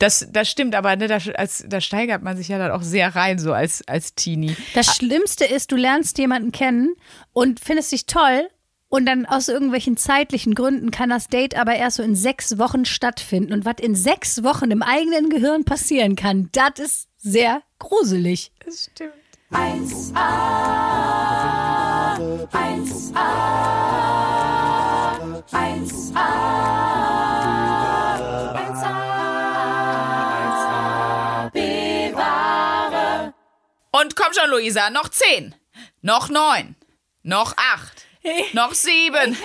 Das, das stimmt, aber ne, da, als, da steigert man sich ja dann auch sehr rein, so als, als Teenie. Das Schlimmste ist, du lernst jemanden kennen und findest dich toll und dann aus irgendwelchen zeitlichen Gründen kann das Date aber erst so in sechs Wochen stattfinden. Und was in sechs Wochen im eigenen Gehirn passieren kann, das ist sehr gruselig. Das stimmt. 1a, 1a, 1a, Und komm schon, Luisa, noch zehn, noch neun, noch acht, noch sieben,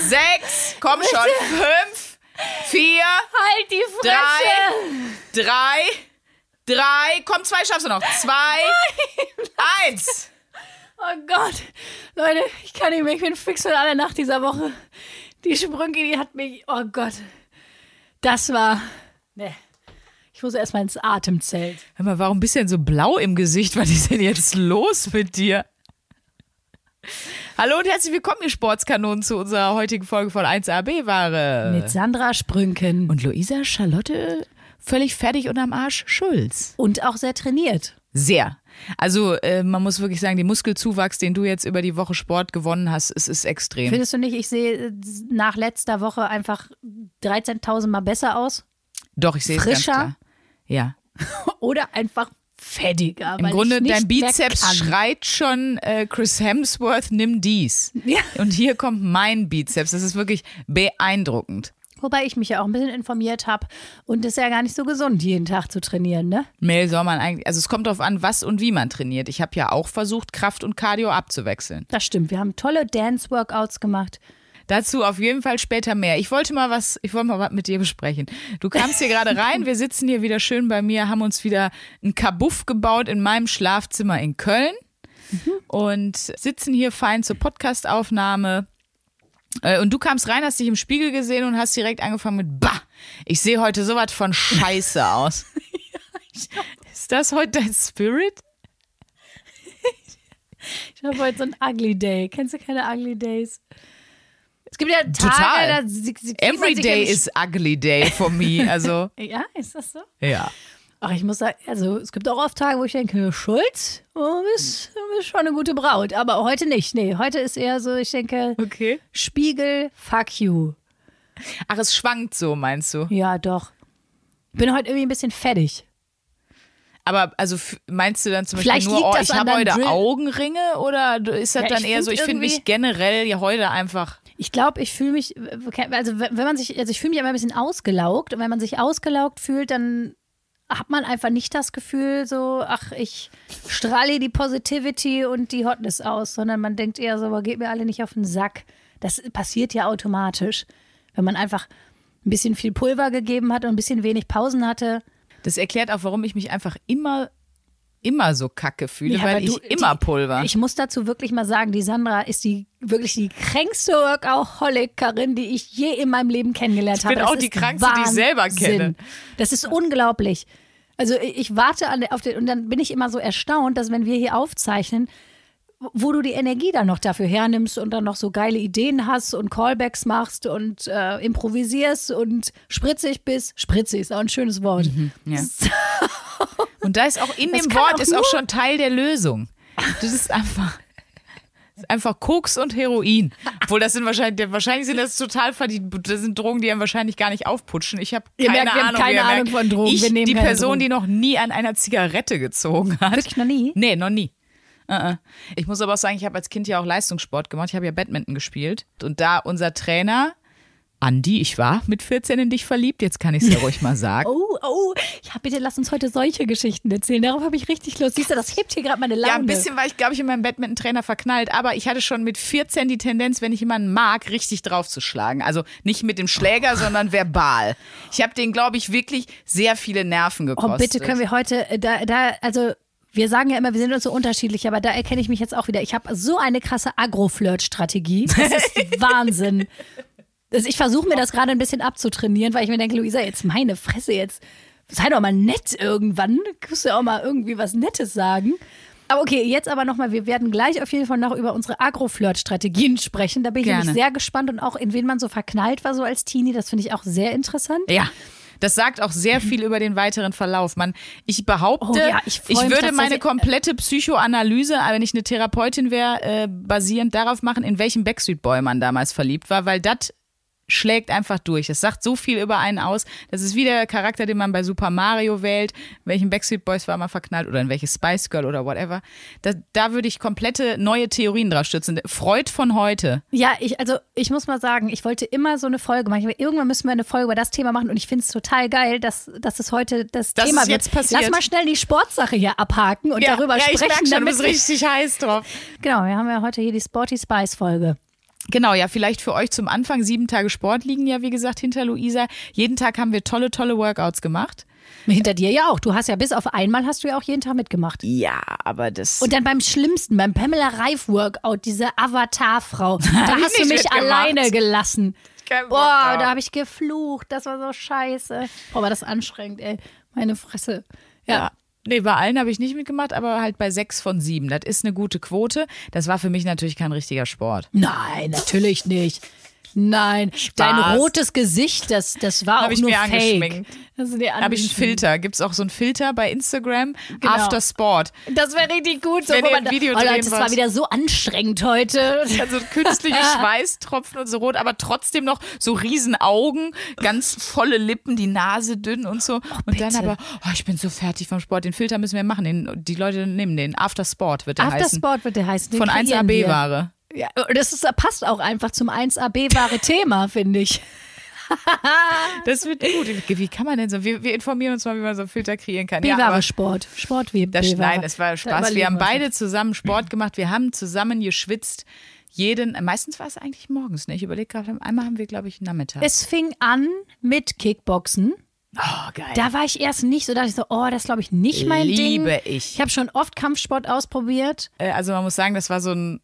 sechs, komm schon, fünf, vier, Halt die Fresse! drei, drei, drei, komm, zwei schaffst du noch, zwei, eins. Oh Gott. Leute, ich kann nicht mehr. Ich bin fix mit aller Nacht dieser Woche. Die Sprünge, die hat mich. Oh Gott. Das war. Ne. Ich muss erstmal ins Atemzelt. Hör mal, warum bist du denn so blau im Gesicht? Was ist denn jetzt los mit dir? Hallo und herzlich willkommen, ihr Sportskanonen, zu unserer heutigen Folge von 1AB-Ware. Mit Sandra Sprünken. Und Luisa Charlotte völlig fertig und am Arsch Schulz. Und auch sehr trainiert. Sehr. Also äh, man muss wirklich sagen, den Muskelzuwachs, den du jetzt über die Woche Sport gewonnen hast, es ist extrem. Findest du nicht, ich sehe nach letzter Woche einfach 13.000 Mal besser aus? Doch, ich sehe es ganz frischer? klar. Ja. Oder einfach fettiger? Im Grunde, dein Bizeps schreit schon, äh, Chris Hemsworth, nimm dies. Ja. Und hier kommt mein Bizeps. Das ist wirklich beeindruckend. Wobei ich mich ja auch ein bisschen informiert habe. Und es ist ja gar nicht so gesund, jeden Tag zu trainieren, ne? Mail soll man eigentlich, also es kommt darauf an, was und wie man trainiert. Ich habe ja auch versucht, Kraft und Cardio abzuwechseln. Das stimmt. Wir haben tolle Dance-Workouts gemacht. Dazu auf jeden Fall später mehr. Ich wollte mal was, ich wollte mal was mit dir besprechen. Du kamst hier gerade rein, wir sitzen hier wieder schön bei mir, haben uns wieder ein Kabuff gebaut in meinem Schlafzimmer in Köln und sitzen hier fein zur Podcastaufnahme. Äh, Und du kamst rein, hast dich im Spiegel gesehen und hast direkt angefangen mit Bah, ich sehe heute sowas von Scheiße aus. Ist das heute dein Spirit? Ich habe heute so einen Ugly Day. Kennst du keine Ugly Days? Es gibt ja Tage, Total. da sie- sie- Every day is ugly day for me. Also, Ja, ist das so? ja. Ach, ich muss sagen, also es gibt auch oft Tage, wo ich denke, Schulz, du bist, du bist schon eine gute Braut. Aber heute nicht. Nee, heute ist eher so, ich denke, Okay. Spiegel, fuck you. Ach, es schwankt so, meinst du? Ja, doch. Bin heute irgendwie ein bisschen fettig. Aber also meinst du dann zum Beispiel Vielleicht nur, liegt oh, ich habe heute Drill. Augenringe oder ist das Ja, dann eher so, ich finde mich generell ja heute einfach. Ich glaube, ich fühle mich, also wenn man sich, also ich fühle mich immer ein bisschen ausgelaugt und wenn man sich ausgelaugt fühlt, dann hat man einfach nicht das Gefühl so, ach, ich strahle die Positivity und die Hotness aus, sondern man denkt eher so, geht mir alle nicht auf den Sack. Das passiert ja automatisch, wenn man einfach ein bisschen viel Pulver gegeben hat und ein bisschen wenig Pausen hatte. Das erklärt auch, warum ich mich einfach immer, immer so kacke fühle, Ja, weil ich du- immer die, Pulver. Ich muss dazu wirklich mal sagen, die Sandra ist die wirklich die kränkste Workaholikerin, die ich je in meinem Leben kennengelernt Ich habe. bin Das auch die krankste, die ich selber Wahnsinn. kenne. Das ist unglaublich. Also ich ich warte an, auf den, und dann bin ich immer so erstaunt, dass wenn wir hier aufzeichnen, wo du die Energie dann noch dafür hernimmst und dann noch so geile Ideen hast und Callbacks machst und äh, improvisierst und spritzig bist. Spritzig ist auch ein schönes Wort. Mhm, ja. Und da ist auch in Das dem Wort auch ist auch schon Teil der Lösung. Das ist einfach. das ist Einfach Koks und Heroin. Obwohl, das sind wahrscheinlich, wahrscheinlich sind das total verdient. Das sind Drogen, die einem wahrscheinlich gar nicht aufputschen. Ich habe keine merkt, Ahnung. keine Ahnung merkt. von Drogen. Ich, die Person, Drogen. die noch nie an einer Zigarette gezogen hat. Wirklich noch nie? Nee, noch nie. Uh-uh. Ich muss aber auch sagen, ich habe als Kind ja auch Leistungssport gemacht. Ich habe ja Badminton gespielt. Und da unser Trainer, Andi, ich war mit 14 in dich verliebt, jetzt kann ich es ja ruhig mal sagen. Oh, oh, ja, bitte lass uns heute solche Geschichten erzählen. Darauf habe ich richtig Lust. Siehst du, das hebt hier gerade meine Laune. Ja, ein bisschen war ich, glaube ich, in meinem Badminton-Trainer verknallt, aber ich hatte schon mit 14 die Tendenz, wenn ich jemanden mag, richtig draufzuschlagen. Also nicht mit dem Schläger, sondern verbal. Ich habe den, glaube ich, wirklich sehr viele Nerven gekostet. Oh, bitte können wir heute, äh, da, da, also wir sagen ja immer, wir sind uns so unterschiedlich, aber da erkenne ich mich jetzt auch wieder. Ich habe so eine krasse Agro-Flirt-Strategie. Das ist Wahnsinn. Das, ich versuche mir das gerade ein bisschen abzutrainieren, weil ich mir denke, Luisa, jetzt meine Fresse jetzt. Sei doch mal nett irgendwann. Kannst du auch mal irgendwie was Nettes sagen. Aber okay, jetzt aber nochmal, wir werden gleich auf jeden Fall noch über unsere Agro-Flirt-Strategien sprechen. Da bin ich Gerne. nämlich sehr gespannt und auch in wen man so verknallt war, so als Teenie. Das finde ich auch sehr interessant. Ja. Das sagt auch sehr viel über den weiteren Verlauf. Man, ich behaupte, Oh ja, ich mich würde meine tatsächlich- komplette Psychoanalyse, äh, wenn ich eine Therapeutin wäre, äh, basierend darauf machen, in welchem Backstreet Boy man damals verliebt war, weil das schlägt einfach durch. Es sagt so viel über einen aus. Das ist wie der Charakter, den man bei Super Mario wählt. In welchen Backstreet Boys war man verknallt oder in welches Spice Girl oder whatever. Da, da würde ich komplette neue Theorien drauf stützen. Freud von heute. Ja, ich, also ich muss mal sagen, ich wollte immer so eine Folge machen. Ich- Irgendwann müssen wir eine Folge über das Thema machen und ich finde es total geil, dass, dass es heute das Dass Thema wird. jetzt passiert. Lass mal schnell die Sportsache hier abhaken und darüber ja, ich sprechen. merk schon, du damit bist richtig heiß drauf. Genau, wir haben ja heute hier die Sporty Spice Folge. Genau, ja, vielleicht für euch zum Anfang. Sieben Tage Sport liegen ja, wie gesagt, hinter Luisa. Jeden Tag haben wir tolle, tolle Workouts gemacht. Hinter dir ja auch. Du hast ja bis auf einmal hast du ja auch jeden Tag mitgemacht. Ja, aber das. Und dann beim schlimmsten, beim Pamela Reif Workout, diese Avatarfrau, da hast du mich mitgemacht. alleine gelassen. Boah, da habe ich geflucht. Das war so scheiße. Boah, war das anstrengend, ey. Meine Fresse. Ja. ja. Nee, bei allen habe ich nicht mitgemacht, aber halt bei sechs von sieben. Das ist eine gute Quote. Das war für mich natürlich kein richtiger Sport. Nein, natürlich nicht. Nein, dein rotes Gesicht, das, das war Hab auch ich nur mir fake. angeschminkt. Da habe ich einen. Filter. Gibt es auch so einen Filter bei Instagram? Genau. After Sport. Das wäre richtig gut. So, Wenn ihr man ein da- Video oh, Leute, das war wieder so anstrengend heute. Also künstliche Schweißtropfen und so rot, aber trotzdem noch so riesen Augen, ganz volle Lippen, die Nase dünn und so. und dann aber, oh, ich bin so fertig vom Sport. Den Filter müssen wir machen. Den, die Leute nehmen den. After Sport wird der After heißen. Sport wird der heißen. Den Von kreieren wir. 1AB-Ware. Ja, das ist, passt auch einfach zum 1AB-wahre Thema, finde ich. Das wird gut. Wie kann man denn so? Wir, wir informieren uns mal, wie man so einen Filter kreieren kann. Ja, B-wahre aber Sport. Sport wie das, nein, das war Spaß. Wir haben beide zusammen Sport gemacht. Wir haben zusammen geschwitzt. Jeden, meistens war es eigentlich morgens. Ne? Ich überlege gerade, einmal haben wir, glaube ich, Nachmittag. Es fing an mit Kickboxen. oh, geil. Da war ich erst nicht so, dachte ich so, oh, das ist, glaube ich nicht mein Liebe Ding. ich. Ich habe schon oft Kampfsport ausprobiert. Äh, also man muss sagen, das war so ein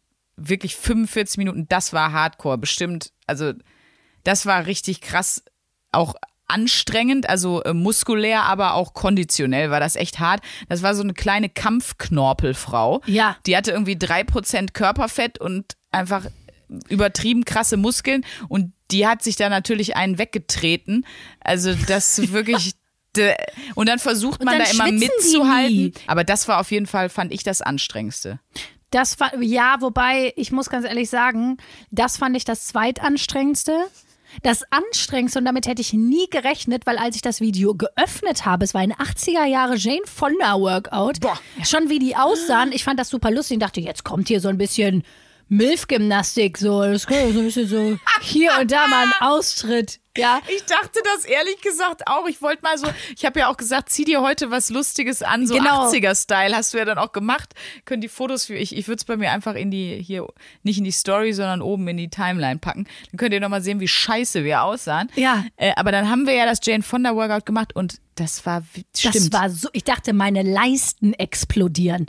wirklich 45 Minuten, das war Hardcore, bestimmt. Also das war richtig krass, auch anstrengend, also äh, muskulär, aber auch konditionell war das echt hart. Das war so eine kleine Kampfknorpelfrau. Ja. Die hatte irgendwie 3% Körperfett und einfach übertrieben krasse Muskeln und die hat sich da natürlich einen weggetreten. Also das wirklich und dann versucht man dann da immer mitzuhalten. Aber das war auf jeden Fall, fand ich das anstrengendste. Das war, ja, wobei, ich muss ganz ehrlich sagen, das fand ich das zweitanstrengendste. Das anstrengendste, und damit hätte ich nie gerechnet, weil als ich das Video geöffnet habe, es war ein 80er Jahre Jane Fonda Workout, schon wie die aussahen, ich fand das super lustig und dachte, jetzt kommt hier so ein bisschen Milf-Gymnastik, so, das könnte so ein bisschen so hier und da mal ein Austritt, ja. Ich dachte das ehrlich gesagt auch. Ich wollte mal so, ich habe ja auch gesagt, zieh dir heute was Lustiges an, so Genau. 80er-Style hast du ja dann auch gemacht. Können die Fotos für ich, ich würde es bei mir einfach in die, hier, nicht in die Story, sondern oben in die Timeline packen. Dann könnt ihr nochmal sehen, wie scheiße wir aussahen. Ja. Äh, aber dann haben wir ja das Jane Fonda Workout gemacht und das war, wie- Das stimmt. war so, ich dachte, meine Leisten explodieren.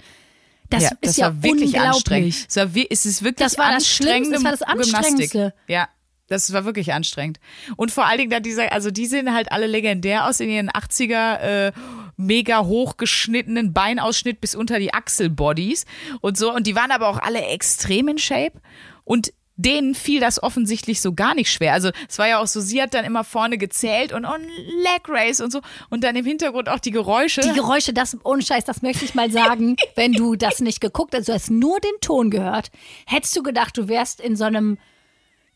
Das ja, ist das ja war wirklich unglaublich. anstrengend. Es war, es ist wirklich Das war das anstrengende das war das Gymnastik. Anstrengendste. Ja. Das war wirklich anstrengend. Und vor allen Dingen da dieser, also die sehen halt alle legendär aus in ihren 80er äh, mega hochgeschnittenen Beinausschnitt bis unter die Achselbodies und so. Und die waren aber auch alle extrem in Shape. Und denen fiel das offensichtlich so gar nicht schwer. Also es war ja auch so, sie hat dann immer vorne gezählt und, und Leg Race und so. Und dann im Hintergrund auch die Geräusche. Die Geräusche, das ohne Scheiß, das möchte ich mal sagen, wenn du das nicht geguckt hast, du hast nur den Ton gehört, hättest du gedacht, du wärst in so einem,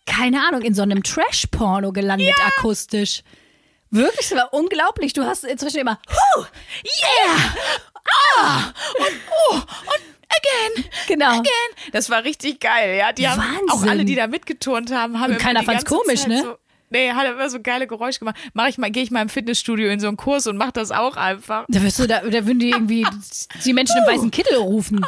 keine Ahnung, in so einem Trash-Porno gelandet, akustisch. Wirklich, das war unglaublich. Du hast inzwischen immer, huh, yeah, ah, und oh, und again. Genau. again. Das war richtig geil, ja. Die haben Wahnsinn. auch alle, die da mitgeturnt haben, haben Und keiner fand's komisch, Zeit ne? So, nee, hat immer so geile Geräusche gemacht. Mach ich mal, gehe ich mal im Fitnessstudio in so einen Kurs und mach das auch einfach. Da, wirst du, da, da würden die irgendwie die Menschen im weißen Kittel rufen.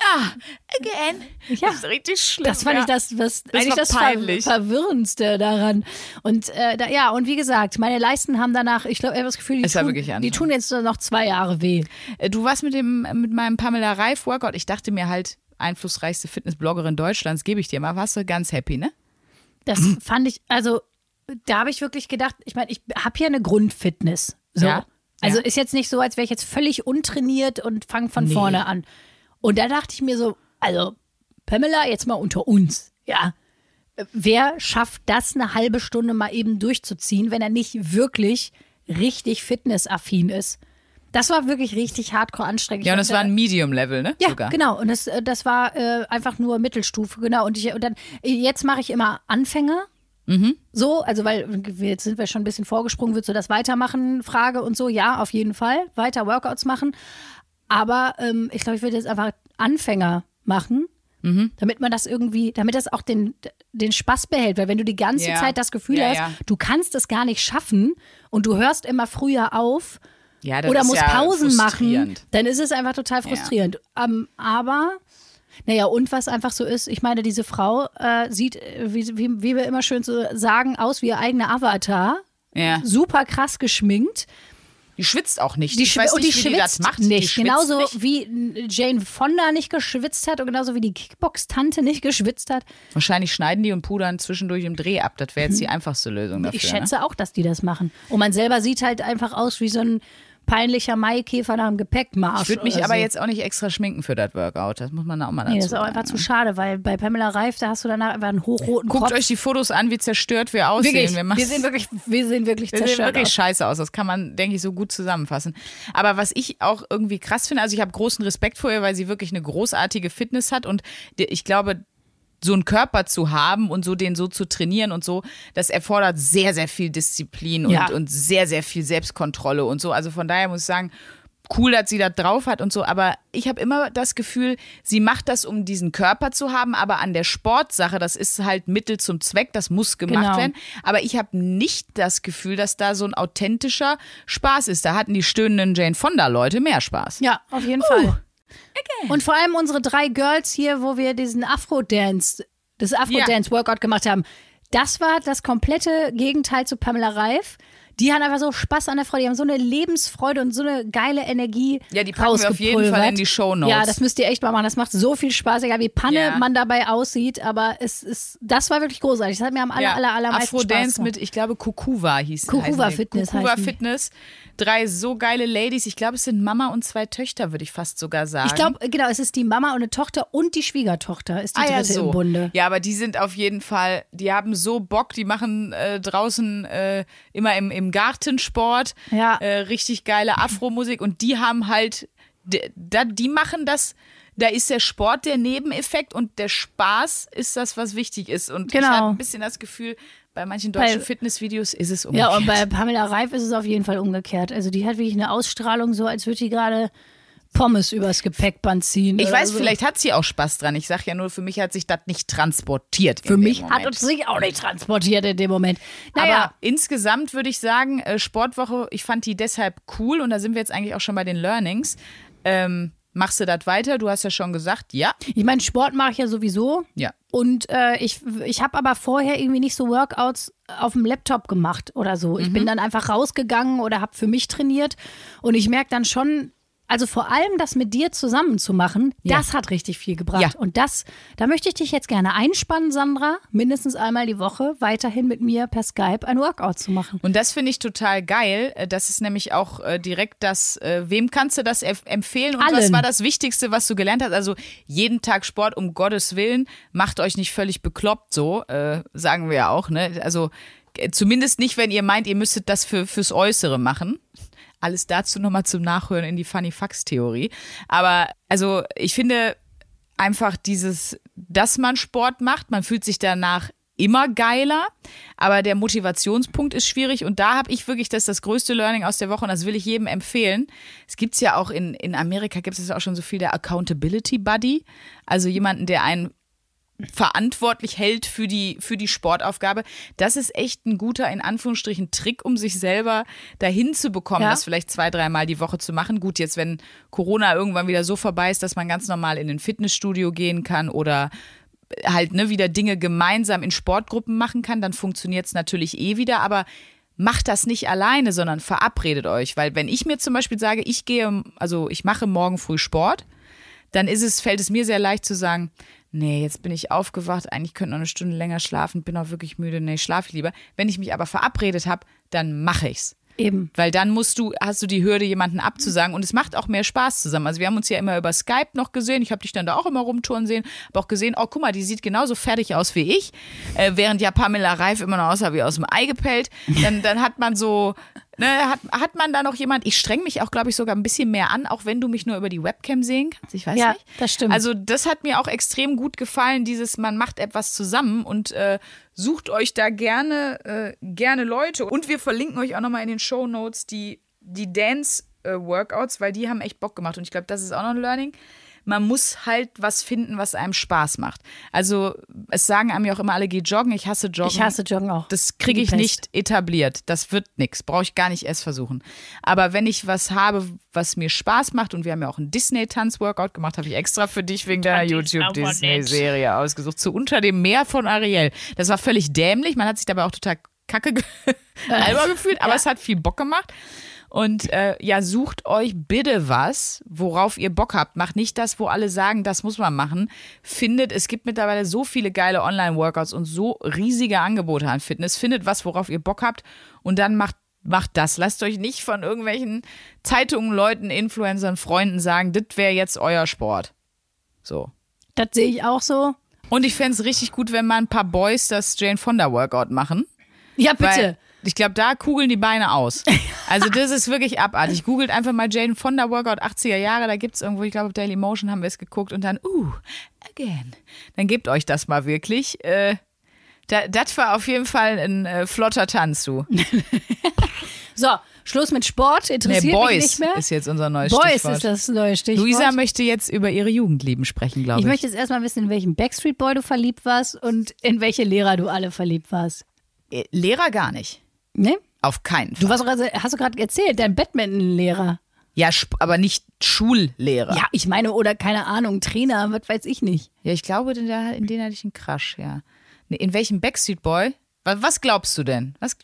Ja, again. Ja. Das ist richtig schlimm. Das fand ja. ich das, was Das eigentlich das Ver. Verwirrendste daran. Und äh, da, ja, und wie gesagt, meine Leisten haben danach, ich glaube, ich habe das Gefühl, die, Es tun, die tun jetzt noch zwei Jahre weh. Äh, Du warst mit dem, mit meinem Pamela Reif Workout. Ich dachte mir halt, einflussreichste Fitnessbloggerin Deutschlands, gebe ich dir mal. Warst du ganz happy, ne? Das fand ich, also da habe ich wirklich gedacht, ich meine, ich habe hier eine Grundfitness. So. Ja. Also Ja. ist jetzt nicht so, als wäre ich jetzt völlig untrainiert und fange von Nee. vorne an. Und da dachte ich mir so, also Pamela, jetzt mal unter uns, ja. wer schafft das eine halbe Stunde mal eben durchzuziehen, wenn er nicht wirklich richtig fitnessaffin ist? Das war wirklich richtig hardcore anstrengend. Ja, und das war ein Medium-Level, ne? ja, Sogar. genau. Und das, äh, das war äh, einfach nur Mittelstufe, genau. Und, ich, und dann, jetzt mache ich immer Anfänger. Mhm. So, also weil wir- jetzt sind wir schon ein bisschen vorgesprungen, würdest du das weitermachen, Frage und so, ja, auf jeden Fall, weiter Workouts machen. Aber ähm, ich glaube, ich würde jetzt einfach Anfänger machen, Mhm. damit man das irgendwie, damit das auch den, den Spaß behält. Weil wenn du die ganze Ja. Zeit das Gefühl Ja, hast, ja. du kannst es gar nicht schaffen und du hörst immer früher auf, oder musst Pausen machen, dann ist es einfach total frustrierend. Ähm, aber, naja, und was einfach so ist, ich meine, diese Frau äh, sieht, äh, wie, wie, wie wir immer schön so sagen, aus wie ihr eigener Avatar. Ja. Super krass geschminkt. Die schwitzt auch nicht. Die ich weiß und nicht, die wie die das schwitzt macht. nicht. Die schwitzt genauso nicht. wie Jane Fonda nicht geschwitzt hat und genauso wie die Kickbox-Tante nicht geschwitzt hat. Wahrscheinlich schneiden die und pudern zwischendurch im Dreh ab. Das wäre jetzt die einfachste Lösung dafür. Mhm. Ich ne? schätze auch, dass die das machen. Und man selber sieht halt einfach aus wie so ein peinlicher Maikäfer nach dem Gepäckmarsch. Ich würde mich aber so. jetzt auch nicht extra schminken für das Workout. Das muss man auch mal dazu Nee, das ist auch einfach zu schade, weil bei Pamela Reif, da hast du danach einfach einen hochroten Guckt Kopf. euch die Fotos an, wie zerstört wir aussehen. wirklich, wir, wir, sehen wirklich, wir sehen wirklich wir sehen zerstört wirklich aus. scheiße aus. Das kann man, denke ich, so gut zusammenfassen. Aber was ich auch irgendwie krass finde, also ich habe großen Respekt vor ihr, weil sie wirklich eine großartige Fitness hat und ich glaube, so einen Körper zu haben und so den so zu trainieren und so, das erfordert sehr, sehr viel Disziplin und, Ja. und sehr, sehr viel Selbstkontrolle und so. Also von daher muss ich sagen, cool, dass sie das drauf hat und so, aber ich habe immer das Gefühl, sie macht das, um diesen Körper zu haben, aber an der Sportsache, das ist halt Mittel zum Zweck, das muss gemacht Genau. werden. Aber ich habe nicht das Gefühl, dass da so ein authentischer Spaß ist. Da hatten die stöhnenden Jane Fonda-Leute mehr Spaß. Ja, auf jeden Fall. Und vor allem unsere drei Girls hier, wo wir diesen Afro-Dance, das Afro-Dance-Workout gemacht haben, das war das komplette Gegenteil zu Pamela Reif. Die haben einfach so Spaß an der Freude, die haben so eine Lebensfreude und so eine geile Energie. Ja, die packen wir auf jeden Fall in die Shownotes. Ja, das müsst ihr echt mal machen. Das macht so viel Spaß, egal wie Panne Ja. man dabei aussieht, aber es ist, das war wirklich großartig. Das hat mir am aller, aller, allermeisten Spaß Afrodance gemacht. mit, ich glaube, Kukuwa hieß Kukuwa heißen die. Fitness die. Fitness. Drei so geile Ladies. Ich glaube, es sind Mama und zwei Töchter, würde ich fast sogar sagen. Ich glaube, genau, es ist die Mama und eine Tochter und die Schwiegertochter ist die Ah, ja, dritte so. im Bunde. Ja, aber die sind auf jeden Fall, die haben so Bock, die machen äh, draußen äh, immer im, im Gartensport Ja. äh, richtig geile Afro-Musik und die haben halt, d- da, die machen das, da ist der Sport der Nebeneffekt und der Spaß ist das, was wichtig ist. Und ich Genau. habe ein bisschen das Gefühl, bei manchen deutschen Bei- Fitnessvideos ist es umgekehrt. Ja, und bei Pamela Reif ist es auf jeden Fall umgekehrt. Also die hat wirklich eine Ausstrahlung, so als würde die gerade Pommes übers Gepäckband ziehen. ich weiß, so. vielleicht hat sie auch Spaß dran. Ich sage ja nur, für mich hat sich das nicht transportiert. Für mich hat Moment. uns sich auch nicht transportiert in dem Moment. Naja, Aber insgesamt würde ich sagen, äh, Sportwoche, ich fand die deshalb cool und da sind wir jetzt eigentlich auch schon bei den Learnings. Ähm, machst du das weiter? Du hast ja schon gesagt, ja. ich meine, Sport mache ich ja sowieso. Ja. Und äh, ich, ich habe aber vorher irgendwie nicht so Workouts auf dem Laptop gemacht oder so. Ich Mhm. bin dann einfach rausgegangen oder habe für mich trainiert. Und ich merke dann schon, also vor allem das mit dir zusammen zu machen, Ja. das hat richtig viel gebracht. Ja. Und das, da möchte ich dich jetzt gerne einspannen, Sandra, mindestens einmal die Woche weiterhin mit mir per Skype ein Workout zu machen. Und das finde ich total geil. Äh, Das ist nämlich auch äh, direkt das, äh, wem kannst du das empfehlen und was Allen. war das Wichtigste, was du gelernt hast? Also jeden Tag Sport, um Gottes Willen, macht euch nicht völlig bekloppt so, äh, sagen wir ja auch. Ne? Also zumindest nicht, wenn ihr meint, ihr müsstet das für, fürs Äußere machen. Alles dazu nochmal zum Nachhören in die Funny Fax Theorie. Aber also ich finde einfach dieses, dass man Sport macht, man fühlt sich danach immer geiler, aber der Motivationspunkt ist schwierig und da habe ich wirklich das, das größte Learning aus der Woche und das will ich jedem empfehlen. Es gibt's ja auch in, in Amerika, gibt es auch schon so viel der Accountability Buddy, also jemanden, der einen verantwortlich hält für die, für die Sportaufgabe. Das ist echt ein guter, in Anführungsstrichen, Trick, um sich selber dahin zu bekommen, Ja. das vielleicht zwei, dreimal die Woche zu machen. Gut, jetzt, wenn Corona irgendwann wieder so vorbei ist, dass man ganz normal in ein Fitnessstudio gehen kann oder halt ne, wieder Dinge gemeinsam in Sportgruppen machen kann, dann funktioniert es natürlich eh wieder, aber macht das nicht alleine, sondern verabredet euch. Weil wenn ich mir zum Beispiel sage, ich gehe, also ich mache morgen früh Sport, dann ist es, fällt es mir sehr leicht zu sagen, nee, jetzt bin ich aufgewacht, eigentlich könnte noch eine Stunde länger schlafen, bin auch wirklich müde, nee, schlafe ich lieber. Wenn ich mich aber verabredet habe, dann mache ich's. Eben. Weil dann musst du, hast du die Hürde, jemanden abzusagen und es macht auch mehr Spaß zusammen. Also wir haben uns ja immer über Skype noch gesehen. Ich habe dich dann da auch immer rumtouren sehen, aber auch gesehen, oh guck mal, die sieht genauso fertig aus wie ich, äh, während ja Pamela Reif immer noch aussah wie aus dem Ei gepellt. Dann, dann hat man so, ne, hat, hat man da noch jemand, ich streng mich auch, glaube ich, sogar ein bisschen mehr an, auch wenn du mich nur über die Webcam sehen kannst. Ich weiß Ja, nicht. das stimmt. Also das hat mir auch extrem gut gefallen, dieses, man macht etwas zusammen und äh, sucht euch da gerne, äh, gerne Leute. Und wir verlinken euch auch nochmal in den Show Notes die, die Dance-Workouts, weil die haben echt Bock gemacht. Und ich glaube, das ist auch noch ein Learning. Man muss halt was finden, was einem Spaß macht. Also, es sagen einem ja auch immer alle, geh joggen. Ich hasse Joggen. Ich hasse Joggen auch. Das kriege ich nicht etabliert. Das wird nichts. Brauche ich gar nicht erst versuchen. Aber wenn ich was habe, was mir Spaß macht, und wir haben ja auch einen Disney-Tanz-Workout gemacht, habe ich extra für dich wegen deiner YouTube-Disney-Serie ausgesucht. Zu Unter dem Meer von Ariel. Das war völlig dämlich. Man hat sich dabei auch total kacke ge albern gefühlt, aber es hat viel Bock gemacht. Und äh, ja, sucht euch bitte was, worauf ihr Bock habt. Macht nicht das, wo alle sagen, das muss man machen. Findet, es gibt mittlerweile so viele geile Online-Workouts und so riesige Angebote an Fitness. Findet was, worauf ihr Bock habt und dann macht, macht das. Lasst euch nicht von irgendwelchen Zeitungen, Leuten, Influencern, Freunden sagen, das wäre jetzt euer Sport. So. Das sehe ich auch so. Und ich fände es richtig gut, wenn mal ein paar Boys das Jane Fonda Workout machen. Ja, bitte. Weil ich glaube, da kugeln die Beine aus. Also das ist wirklich abartig. Googelt einfach mal Jane Fonda Workout 80er Jahre, da gibt es irgendwo, ich glaube auf Daily Motion haben wir es geguckt und dann, uh, again. Dann gebt euch das mal wirklich. Äh, da, das war auf jeden Fall ein äh, flotter Tanz, du. So, Schluss mit Sport. Nee, Interessiert mich Boys nicht mehr. ist jetzt unser neues Boys Stichwort. ist das neue Stichwort. Luisa möchte jetzt über ihre Jugendlieben sprechen, glaube ich ich. möchte jetzt erstmal wissen, in welchen Backstreet Boy du verliebt warst und in welche Lehrer du alle verliebt warst. Äh, Lehrer gar nicht. Ne? Auf keinen Fall. Du warst gerade, hast du gerade erzählt, dein Badminton-Lehrer. ja, aber nicht Schullehrer. Ja, ich meine, oder keine Ahnung, Trainer, was weiß ich nicht. Ja, ich glaube, in, der, in den hatte ich einen Crush, ja. Nee, In welchem Backstreet Boy? Was, glaubst du denn? Was,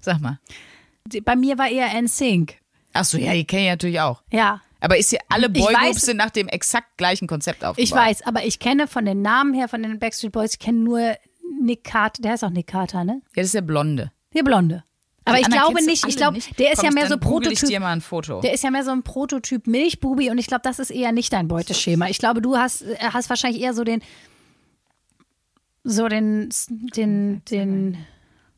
sag mal. Bei mir war eher NSYNC. Ach so, ja, die kenne ich natürlich auch. Ja. Aber ist hier alle Boygroups sind nach dem exakt gleichen Konzept aufgebaut. Ich weiß, aber ich kenne von den Namen her, von den Backstreet Boys, ich kenne nur Nick Carter, der heißt auch Nick Carter, ne? Ja, das ist der Blonde. Der Blonde. Aber ich glaube du nicht, ich glaube, der ist Komm, ja mehr so google ich Prototyp. dir mal ein Foto. Der ist ja mehr so ein Prototyp Milchbubi und ich glaube, das ist eher nicht dein Beuteschema. Ich glaube, du hast, äh, hast wahrscheinlich eher so den, so den, den, den,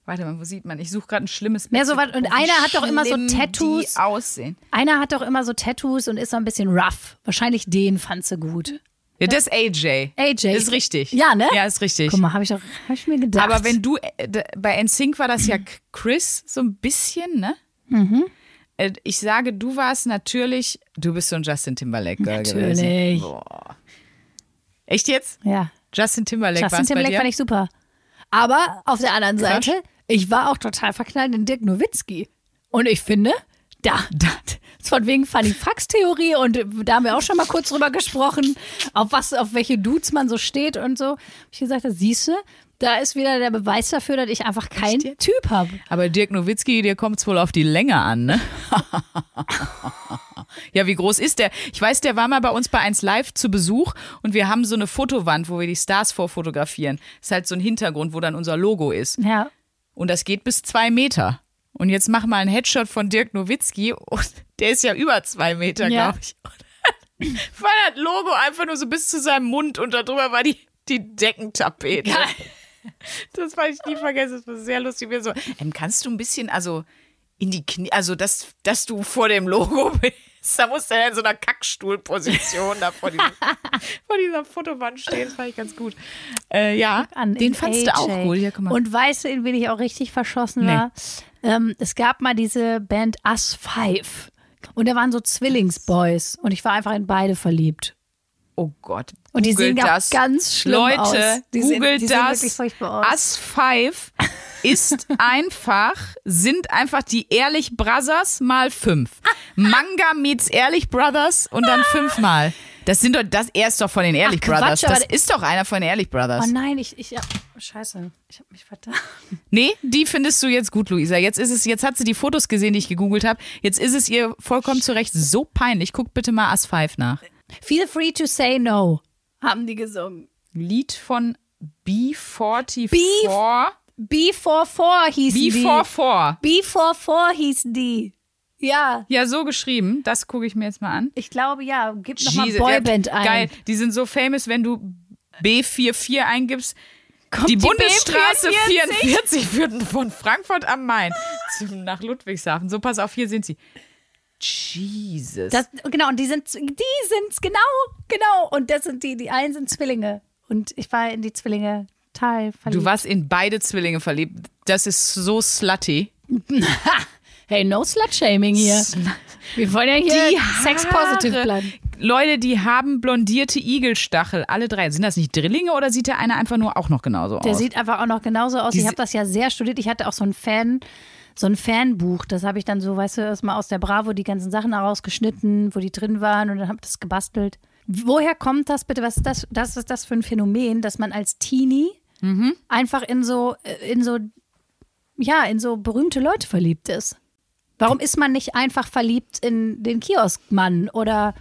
Warte mal, wo sieht man? Ich suche gerade ein schlimmes Mehr so was- und einer hat doch immer so Tattoos. Aussehen. einer hat doch immer so Tattoos und ist so ein bisschen rough. Wahrscheinlich den fand sie gut. Ja, das ist AJ. AJ. Ist richtig. Ja, ne? Ja, ist richtig. Guck mal, habe ich doch, hab ich mir gedacht. Aber wenn du, äh, bei NSYNC war das ja Chris so ein bisschen, ne? Mhm. Äh, Ich sage, du warst natürlich, du bist so ein Justin Timberlake Girl gewesen. Natürlich. Boah. Echt jetzt? Ja. Justin Timberlake Justin Timberlake fand ich super. Aber auf der anderen Crush? Seite, ich war auch total verknallt in Dirk Nowitzki. Und ich finde, da, da, von wegen Funny Fax Theorie und da haben wir auch schon mal kurz drüber gesprochen, auf was, auf welche Dudes man so steht und so. Hab ich gesagt, siehst du, da ist wieder der Beweis dafür, dass ich einfach keinen? Typ habe. Aber Dirk Nowitzki, dir kommt es wohl auf die Länge an, ne? ja, wie groß ist der? Ich weiß, der war mal bei uns bei 1 Live zu Besuch und wir haben so eine Fotowand, wo wir die Stars vorfotografieren. Ist halt so ein Hintergrund, wo dann unser Logo ist. Ja. Und das geht bis zwei Meter. Und jetzt mach mal einen Headshot von Dirk Nowitzki und der ist ja über zwei Meter, Ja. glaube ich. Und war das Logo einfach nur so bis zu seinem Mund und darüber war die, die Deckentapete. Das werde ich nie vergessen, das war sehr lustig. Wir so, ähm, kannst du ein bisschen, also in die Knie, also dass, dass du vor dem Logo bist, da musst du ja in so einer Kackstuhlposition da vor, diesem, vor dieser Fotowand stehen, das fand ich ganz gut. Äh, ja, an den fandst du auch gut. Hier, guck mal. Und weißt du, in wen ich auch richtig verschossen Nee. war? Ähm, es gab mal diese Band Us Five. Und da waren so Zwillingsboys. Und ich war einfach in beide verliebt. Oh Gott. Und die sehen das. ganz schlimm Leute, aus. Die sehen- googelt die sehen das. wirklich furchtbar aus. Us 5 ist einfach, sind einfach die Ehrlich Brothers mal fünf. Manga meets Ehrlich Brothers und dann fünfmal. Das sind doch, das, er ist doch von den Ehrlich Ach, Quatsch, Brothers. aber Das ist doch einer von den Ehrlich Brothers. Oh nein, ich, ich, ja, scheiße. Ich habe mich vertan. Nee, die findest du jetzt gut, Luisa. Jetzt ist es, jetzt hat sie die Fotos gesehen, die ich gegoogelt habe. Jetzt ist es ihr vollkommen zu Recht so peinlich. Guck bitte mal Us 5 nach. Feel free to say no, haben die gesungen. Lied von B44. B- B44 hieß die. B44. B44 hieß die. Ja, Ja, so geschrieben. Das gucke ich mir jetzt mal an. ich glaube ja. Gib nochmal Boyband ja, ein. Geil. Die sind so famous, wenn du B44 eingibst. Kommt die die Bundesstraße B44? 44 führt von Frankfurt am Main zum, nach Ludwigshafen. So, pass auf, hier sind sie. Jesus. Das, genau, und die sind die sind's, genau, genau. Und das sind die, die einen sind Zwillinge. Und ich war in die Zwillinge Teil verliebt. du warst in beide Zwillinge verliebt. Das ist so slutty. hey, no Slut-Shaming hier. Wir wollen ja hier Die sex-positive bleiben. Leute, die haben blondierte Igelstachel. Alle drei. Sind das nicht Drillinge oder sieht der eine einfach nur auch noch genauso Der aus? sieht einfach auch noch genauso aus. Die ich habe das ja sehr studiert. Ich hatte auch so ein Fan, so ein Fanbuch. Das habe ich dann so, weißt du, erstmal aus der Bravo die ganzen Sachen herausgeschnitten, wo die drin waren und dann habe ich das gebastelt. Woher kommt das bitte? Was ist das, das ist das für ein Phänomen, dass man als Teenie Mhm. einfach in so, in so, ja, in so berühmte Leute verliebt ist? Warum ist man nicht einfach verliebt in den Kioskmann oder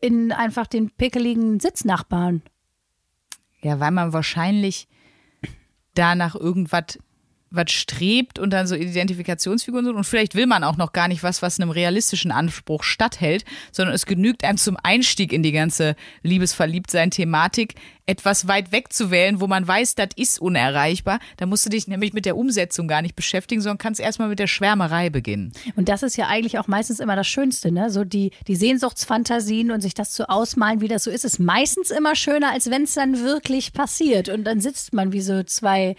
in einfach den pickeligen Sitznachbarn? Ja, weil man wahrscheinlich danach irgendwas was strebt und dann so Identifikationsfiguren sind. Und vielleicht will man auch noch gar nicht was, was einem realistischen Anspruch statthält, sondern es genügt einem zum Einstieg in die ganze Liebesverliebtsein-Thematik, etwas weit weg zu wählen, wo man weiß, das ist unerreichbar. Da musst du dich nämlich mit der Umsetzung gar nicht beschäftigen, sondern kannst erstmal mit der Schwärmerei beginnen. Und das ist ja eigentlich auch meistens immer das Schönste, ne? So die, die Sehnsuchtsfantasien und sich das zu ausmalen, wie das so ist, ist meistens immer schöner, als wenn es dann wirklich passiert. Und dann sitzt man wie so zwei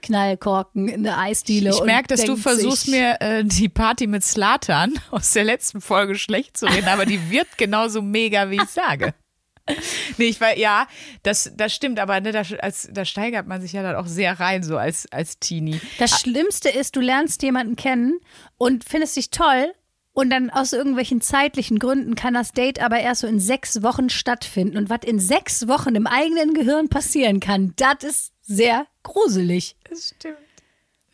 Knallkorken in der Eisdiele. Ich merke, dass du versuchst mir äh, die Party mit Slatan aus der letzten Folge schlecht zu reden, aber die wird genauso mega, wie ich sage. Nee, ich war, ja, das, das stimmt, aber ne, da, als, da steigert man sich ja dann auch sehr rein, so als, als Teenie. Das Schlimmste ist, du lernst jemanden kennen und findest dich toll. Und dann aus irgendwelchen zeitlichen Gründen kann das Date aber erst so in sechs Wochen stattfinden. Und was in sechs Wochen im eigenen Gehirn passieren kann, das ist sehr gruselig. Das stimmt.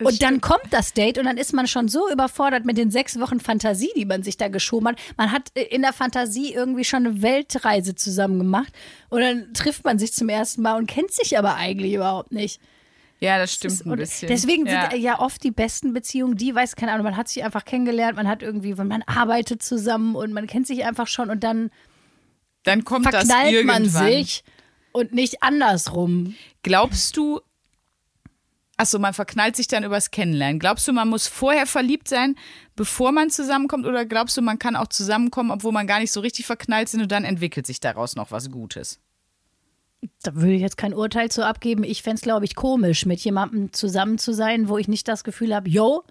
Und dann kommt das Date und dann ist man schon so überfordert mit den sechs Wochen Fantasie, die man sich da geschoben hat. Man hat äh, in der Fantasie irgendwie schon eine Weltreise zusammen gemacht und dann trifft man sich zum ersten Mal und kennt sich aber eigentlich überhaupt nicht. Ja, das stimmt ein Und bisschen. deswegen ja. sind ja oft die besten Beziehungen, die, weiß keine Ahnung, man hat sich einfach kennengelernt, man hat irgendwie, man arbeitet zusammen und man kennt sich einfach schon und dann Dann kommt das verknallt irgendwann. man sich und nicht andersrum. Glaubst du, achso, man verknallt sich dann übers Kennenlernen. Glaubst du, man muss vorher verliebt sein, bevor man zusammenkommt? Oder glaubst du, man kann auch zusammenkommen, obwohl man gar nicht so richtig verknallt sind und dann entwickelt sich daraus noch was Gutes? Da würde ich jetzt kein Urteil zu abgeben. Ich fände es, glaube ich, komisch, mit jemandem zusammen zu sein, wo ich nicht das Gefühl habe, yo,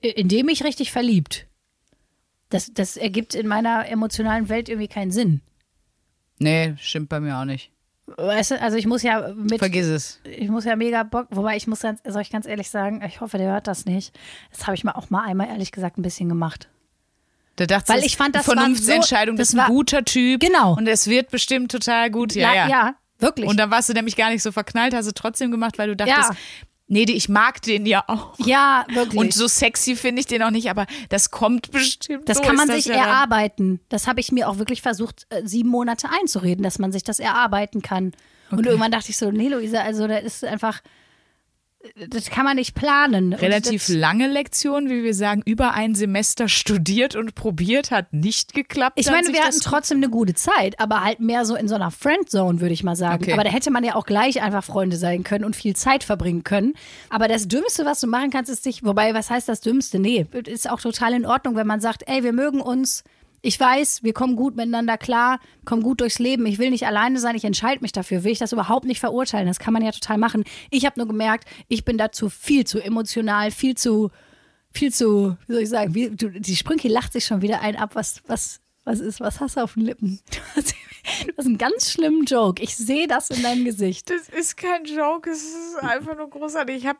in dem ich richtig verliebt. Das, das ergibt in meiner emotionalen Welt irgendwie keinen Sinn. Nee, stimmt bei mir auch nicht. Weißt du, also ich muss ja mit, Vergiss es. ich muss ja mega Bock, wobei ich muss ganz, soll ich ganz ehrlich sagen, ich hoffe, der hört das nicht. Das habe ich mal auch mal einmal ehrlich gesagt ein bisschen gemacht. Da dachte Weil ich fand, das Vernunftsentscheidung, so- das das ist ein guter Typ. Genau. Und es wird bestimmt total gut. Ja, ja. ja wirklich. Und dann warst du nämlich gar nicht so verknallt, hast du trotzdem gemacht, weil du dachtest, Ja. nee, ich mag den ja auch. ja, wirklich. Und so sexy finde ich den auch nicht, aber das kommt bestimmt. Das so kann man sich das erarbeiten. Das habe ich mir auch wirklich versucht, äh, sieben Monate einzureden, dass man sich das erarbeiten kann. Und irgendwann dachte ich so, nee, Luisa, also da ist einfach, das kann man nicht planen. Relativ lange Lektion, wie wir sagen, über ein Semester studiert und probiert, hat nicht geklappt. Ich meine, wir hatten trotzdem eine gute Zeit, aber halt mehr so in so einer Friendzone, würde ich mal sagen. Okay. Aber da hätte man ja auch gleich einfach Freunde sein können und viel Zeit verbringen können. Aber das Dümmste, was du machen kannst, ist dich, wobei, was heißt das Dümmste? Nee, ist auch total in Ordnung, wenn man sagt, ey, wir mögen uns. Ich weiß, wir kommen gut miteinander klar, kommen gut durchs Leben. Ich will nicht alleine sein, ich entscheide mich dafür. Will ich das überhaupt nicht verurteilen? Das kann man ja total machen. Ich habe nur gemerkt, ich bin dazu viel zu emotional, viel zu, viel zu, wie soll ich sagen, wie, du, die Sprünki lacht sich schon wieder ein ab, was, was, was ist, was hast du auf den Lippen? Du hast einen ganz schlimmen Joke. Ich sehe das in deinem Gesicht. Das ist kein Joke, es ist einfach nur großartig. Ich habe,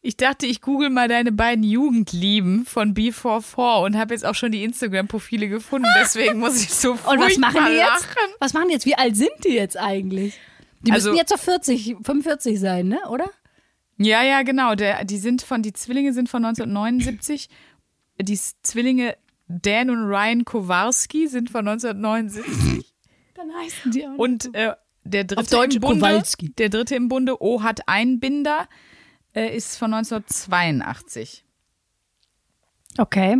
ich dachte, ich google mal deine beiden Jugendlieben von B44 und habe jetzt auch schon die Instagram-Profile gefunden. Deswegen muss ich so Und was machen die jetzt? lachen. Was machen die jetzt? Wie alt sind die jetzt eigentlich? Die Also- müssen jetzt so 40, 45 sein, ne? Oder? Ja, ja, genau. Der, die sind von, die Zwillinge sind von 1979. Die Zwillinge Dan und Ryan Kowarski sind von 1979. Dann heißen die auch. Und äh, der dritte Auf Deutsch im Bunde, Kowalski. der dritte im Bunde, O hat Einbinder, äh, ist von 1982. Okay.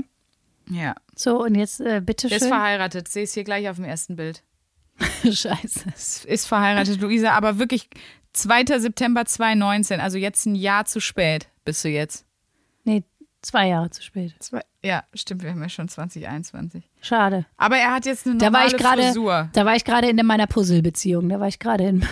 Ja. So, und jetzt äh, Der ist verheiratet. Sehe es hier gleich auf dem ersten Bild. Scheiße. Ist, ist verheiratet, Luisa, aber wirklich 2. September 2019, also jetzt ein Jahr zu spät bist du jetzt. Nee, zwei Jahre zu spät. Zwei, ja, stimmt, wir haben ja schon 2021. Schade. Aber er hat jetzt eine Da war normale ich gerade, Frisur. da war ich gerade in meiner Puzzle-Beziehung. Da war ich gerade in,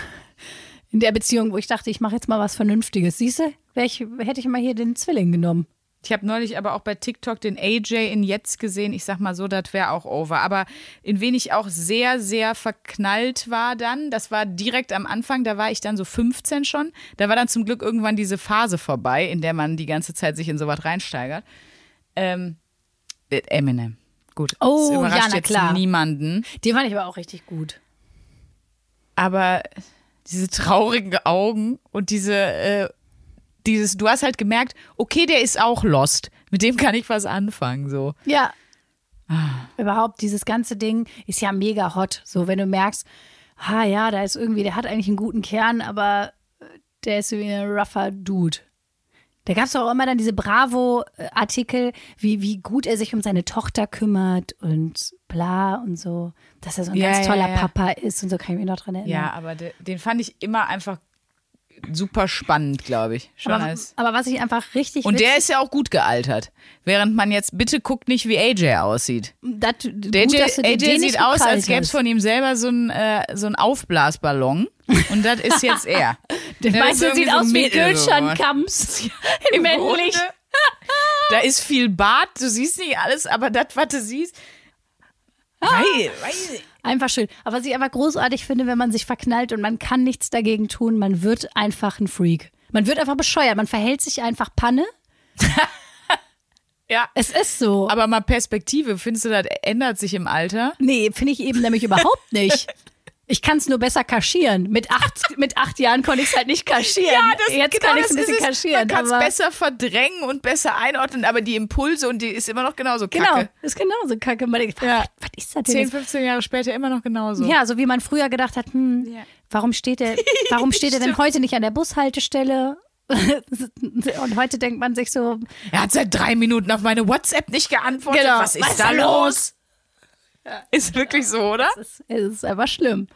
in der Beziehung, wo ich dachte, ich mache jetzt mal was Vernünftiges. Siehst du, ich, hätte ich mal hier den Zwilling genommen. Ich habe neulich aber auch bei TikTok den AJ in Jetzt gesehen. Ich sag mal so, das wäre auch over. Aber in wen ich auch sehr, sehr verknallt war dann, das war direkt am Anfang, da war ich dann so 15 schon. Da war dann zum Glück irgendwann diese Phase vorbei, in der man die ganze Zeit sich in sowas reinsteigert. Ähm, äh, Eminem. Gut, Oh, das ja, überrascht na jetzt klar. niemanden. Den fand ich aber auch richtig gut. aber diese traurigen Augen und diese, äh, dieses, du hast halt gemerkt, okay, der ist auch lost. Mit dem kann ich was anfangen, so. Ja. Ah. Überhaupt, dieses ganze Ding ist ja mega hot. So, wenn du merkst, ah ja, da ist irgendwie, der hat eigentlich einen guten Kern, aber äh, der ist irgendwie ein rougher Dude. Da gab es auch immer dann diese Bravo-Artikel, wie, wie gut er sich um seine Tochter kümmert und bla und so. Dass er so ein Ja, ganz ja, toller ja. Papa ist und so kann ich mich noch dran erinnern. Ja, aber de, den fand ich immer einfach super spannend, glaube ich. Schon aber, als aber was ich einfach richtig und der ist ja auch gut gealtert. Während man jetzt, bitte guckt nicht, wie AJ aussieht. das, Der gut, AJ, AJ sieht aus, als gäbe es von ihm selber so ein, äh, so ein Aufblasballon. Und das ist jetzt er. Weiße ist sieht so aus wie. Gülcan Kamps. Im Männlich. Grunde, Da ist viel Bart, du siehst nicht alles, aber das, was du siehst. Weil, Einfach schön. Aber was ich einfach großartig finde, wenn man sich verknallt und man kann nichts dagegen tun, man wird einfach ein Freak. Man wird einfach bescheuert, man verhält sich einfach Panne. ja. Es ist so. Aber mal Perspektive, findest du, das ändert sich im Alter? nee, finde ich eben nämlich überhaupt nicht. Ich kann es nur besser kaschieren. Mit acht, mit acht Jahren konnte ich es halt nicht kaschieren. Jetzt kann ich es ein bisschen kaschieren. Man kann es besser verdrängen und besser einordnen, aber die Impulse und die ist immer noch genauso kacke. Genau, ist genauso kacke. Man denkt, Ja. was, was ist das denn? 10, jetzt? 15 Jahre später immer noch genauso. Ja, so wie man früher gedacht hat, hm, Ja. warum steht er, warum steht er denn heute nicht an der Bushaltestelle? Und heute denkt man sich so, Er hat seit drei Minuten auf meine WhatsApp nicht geantwortet. Genau. Was ist Was da da Ist wirklich so, oder? es ist, es ist einfach schlimm.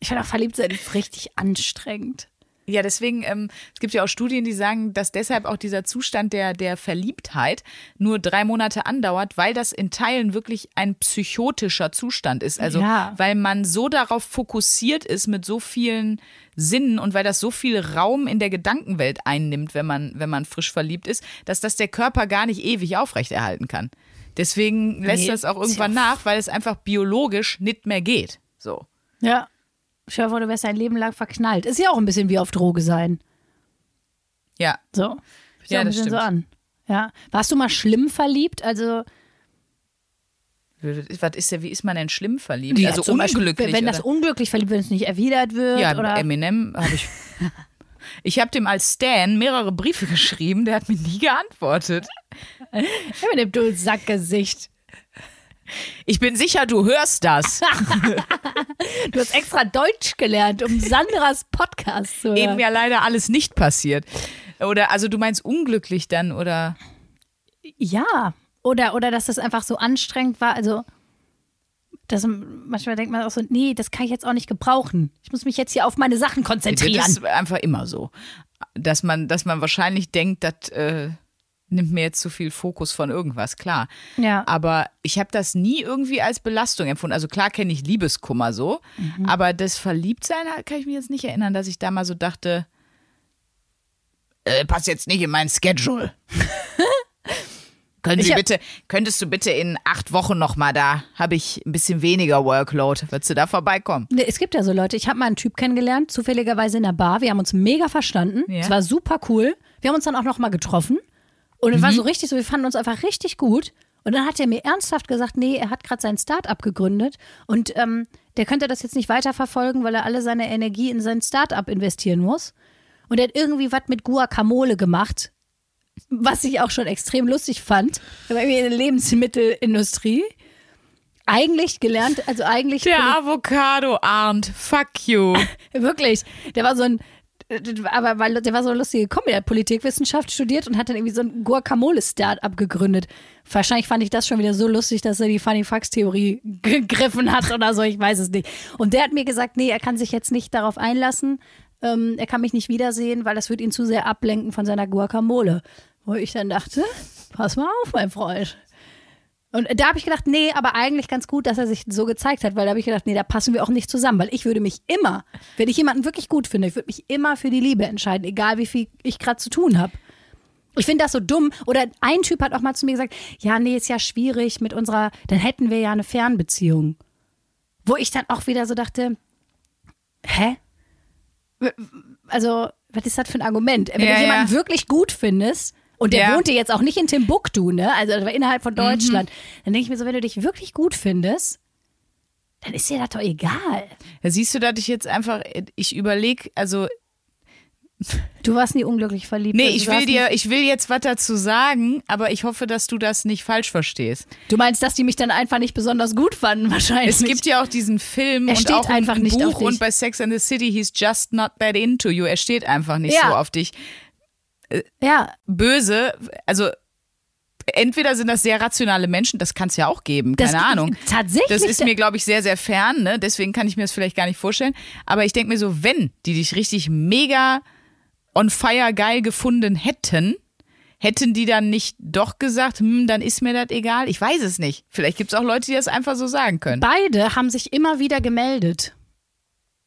Ich finde auch verliebt sein ist richtig anstrengend. Ja, deswegen, ähm, es gibt ja auch Studien, die sagen, dass deshalb auch dieser Zustand der, der Verliebtheit nur drei Monate andauert, weil das in Teilen wirklich ein psychotischer Zustand ist. Also, Ja. weil man so darauf fokussiert ist mit so vielen Sinnen und weil das so viel Raum in der Gedankenwelt einnimmt, wenn man, wenn man frisch verliebt ist, dass das der Körper gar nicht ewig aufrechterhalten kann. Deswegen lässt Nee, das auch ist irgendwann nach, weil es einfach biologisch nicht mehr geht. So. Ja. Ich hoffe, du wärst dein Leben lang verknallt. Ist ja auch ein bisschen wie auf Droge sein. Ja. So. Sich Ja, ein das bisschen so an. Ja. Warst du mal schlimm verliebt? Also, Was ist der, wie ist man denn schlimm verliebt? Ja, also zum Beispiel, unglücklich. wenn das oder? unglücklich verliebt, wenn es nicht erwidert wird. Ja, oder Eminem habe ich. Ich habe dem als Stan mehrere Briefe geschrieben, der hat mir nie geantwortet. Eminem, du Sackgesicht. Ich bin sicher, du hörst das. Du hast extra Deutsch gelernt, um Sandras Podcast zu hören. Eben ja leider alles nicht passiert. Oder also du meinst unglücklich dann oder Ja. Oder, oder dass das einfach so anstrengend war. Also, dass manchmal denkt man auch so, nee, das kann ich jetzt auch nicht gebrauchen. Ich muss mich jetzt hier auf meine Sachen das konzentrieren. ist einfach immer so, dass man, dass man wahrscheinlich denkt, das äh, nimmt mir jetzt zu viel Fokus von irgendwas, klar. Ja. Aber ich habe das nie irgendwie als Belastung empfunden. Also klar kenne ich Liebeskummer so, Mhm. aber das Verliebtsein kann ich mich jetzt nicht erinnern, dass ich da mal so dachte, äh, passt jetzt nicht in mein Schedule. Können Sie Ich bitte, könntest du bitte in acht Wochen noch mal da, habe ich ein bisschen weniger Workload, würdest du da vorbeikommen? Es gibt ja so Leute. Ich habe mal einen Typ kennengelernt, zufälligerweise in der Bar. Wir haben uns mega verstanden. Ja. Es war super cool. Wir haben uns dann auch noch mal getroffen. Und es war Mhm. so richtig so, wir fanden uns einfach richtig gut. Und dann hat er mir ernsthaft gesagt, nee, er hat gerade sein Start-up gegründet und ähm, der könnte das jetzt nicht weiterverfolgen, weil er alle seine Energie in sein Start-up investieren muss. Und er hat irgendwie was mit Guacamole gemacht, was ich auch schon extrem lustig fand. War irgendwie in der Lebensmittelindustrie. Eigentlich gelernt, also eigentlich Der Avocado arndt, fuck you. Wirklich. Der war so ein, aber weil der war so lustig gekommen, der hat Politikwissenschaft studiert und hat dann irgendwie so ein Guacamole-Start-up gegründet. Wahrscheinlich fand ich das schon wieder so lustig, dass er die Funny Fucks-Theorie gegriffen hat oder so, ich weiß es nicht. Und der hat mir gesagt, nee, er kann sich jetzt nicht darauf einlassen, ähm, er kann mich nicht wiedersehen, weil das wird ihn zu sehr ablenken von seiner Guacamole. Wo ich dann dachte, pass mal auf, mein Freund. Und da habe ich gedacht, nee, aber eigentlich ganz gut, dass er sich so gezeigt hat, weil da habe ich gedacht, nee, da passen wir auch nicht zusammen, weil ich würde mich immer, wenn ich jemanden wirklich gut finde, ich würde mich immer für die Liebe entscheiden, egal wie viel ich gerade zu tun habe. Ich finde das so dumm. Oder ein Typ hat auch mal zu mir gesagt, ja, nee, ist ja schwierig mit unserer, dann hätten wir ja eine Fernbeziehung. Wo ich dann auch wieder so dachte, hä? Also, was ist das für ein Argument? Wenn Ja, du jemanden ja. wirklich gut findest, und der Ja. wohnte jetzt auch nicht in Timbuktu, ne? Also das war innerhalb von Mhm. Deutschland. Dann denke ich mir so, wenn du dich wirklich gut findest, dann ist dir das doch egal. Ja, siehst du, dass ich jetzt einfach, ich überlege, also Du warst nie unglücklich verliebt. Nee, Also ich will dir, ich will jetzt was dazu sagen, aber ich hoffe, dass du das nicht falsch verstehst. Du meinst, dass die mich dann einfach nicht besonders gut fanden, wahrscheinlich. Es gibt ja auch diesen Film Er und steht auch ein, einfach ein nicht auf Buch und bei Sex and the City hieß Just Not That Into You. Er steht einfach nicht Ja. so auf dich. ja, Böse, also entweder sind das sehr rationale Menschen, das kann es ja auch geben, das keine Ahnung. Tatsächlich. Das ist mir, glaube ich, sehr, sehr fern, ne? deswegen kann ich mir das vielleicht gar nicht vorstellen. Aber ich denke mir so, wenn die dich richtig mega on fire geil gefunden hätten, hätten die dann nicht doch gesagt, hm, dann ist mir das egal? Ich weiß es nicht. Vielleicht gibt es auch Leute, die das einfach so sagen können. beide haben sich immer wieder gemeldet.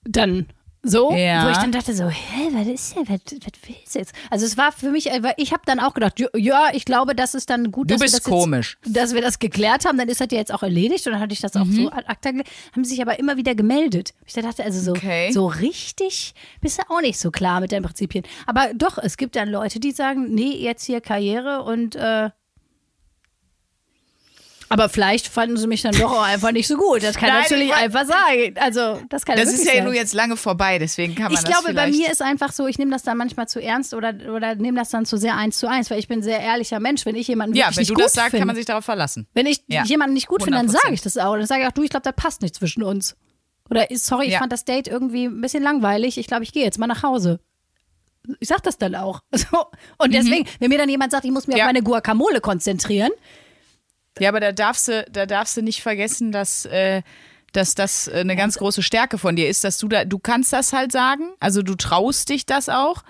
Dann so, Ja. wo ich dann dachte so, hä, was ist denn, was, was willst du jetzt? Also es war für mich, äh, ich habe dann auch gedacht, ja, ich glaube, das ist dann gut, Du dass bist wir das komisch. Jetzt, dass wir das geklärt haben, dann ist das ja jetzt auch erledigt und dann hatte ich das auch Mhm. so ad acta haben sich aber immer wieder gemeldet. Ich dachte, also so, Okay. so richtig bist du auch nicht so klar mit deinen Prinzipien. Aber doch, es gibt dann Leute, die sagen, nee, jetzt hier Karriere und äh, aber vielleicht fanden sie mich dann doch auch einfach nicht so gut. Das kann Nein, natürlich einfach sagen. Also, das kann Das ist ja sein. nur jetzt lange vorbei, deswegen kann man Ich das glaube, bei vielleicht mir ist einfach so, ich nehme das dann manchmal zu ernst oder, oder nehme das dann zu sehr eins zu eins, weil ich bin ein sehr ehrlicher Mensch. Wenn ich jemanden Ja, wenn nicht du gut das sagst, finde, kann man sich darauf verlassen. wenn ich Ja. jemanden nicht gut finde, dann 100%. sage ich das auch. Dann sage ich auch, du, ich glaube, das passt nicht zwischen uns. Oder sorry, ich Ja. fand das Date irgendwie ein bisschen langweilig. Ich glaube, ich gehe jetzt mal nach Hause. Ich sag das dann auch. So. Und deswegen, wenn mir dann jemand sagt, ich muss mich Mhm. Ja. auf meine Guacamole konzentrieren, Ja, aber da darfst du, da darfst du nicht vergessen, dass, äh, dass das eine ganz große Stärke von dir ist, dass du da, du kannst das halt sagen, also du traust dich das auch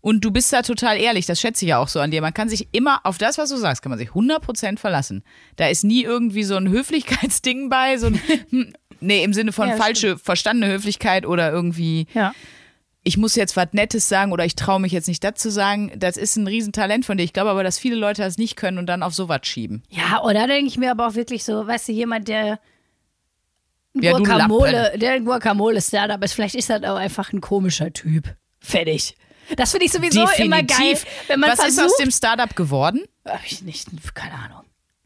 und du bist da total ehrlich, das schätze ich ja auch so an dir. Man kann sich immer, auf das, was du sagst, kann man sich 100% verlassen. Da ist nie irgendwie so ein Höflichkeitsding bei, so ein, hm, nee, im Sinne von Ja, falsche, verstandene Höflichkeit oder irgendwie, ja. Ich muss jetzt was Nettes sagen oder ich traue mich jetzt nicht das zu sagen. Das ist ein Riesentalent von dir. Ich glaube aber, dass viele Leute das nicht können und dann auf sowas schieben. Ja, oder denke ich mir aber auch wirklich so, weißt du, jemand, der Ja, Guacamole, der ein Guacamole-Startup ist, vielleicht ist das auch einfach ein komischer Typ. Fertig. Das finde ich sowieso immer geil, wenn man Was ist aus versucht. dem Startup geworden? Hab ich nicht, keine Ahnung.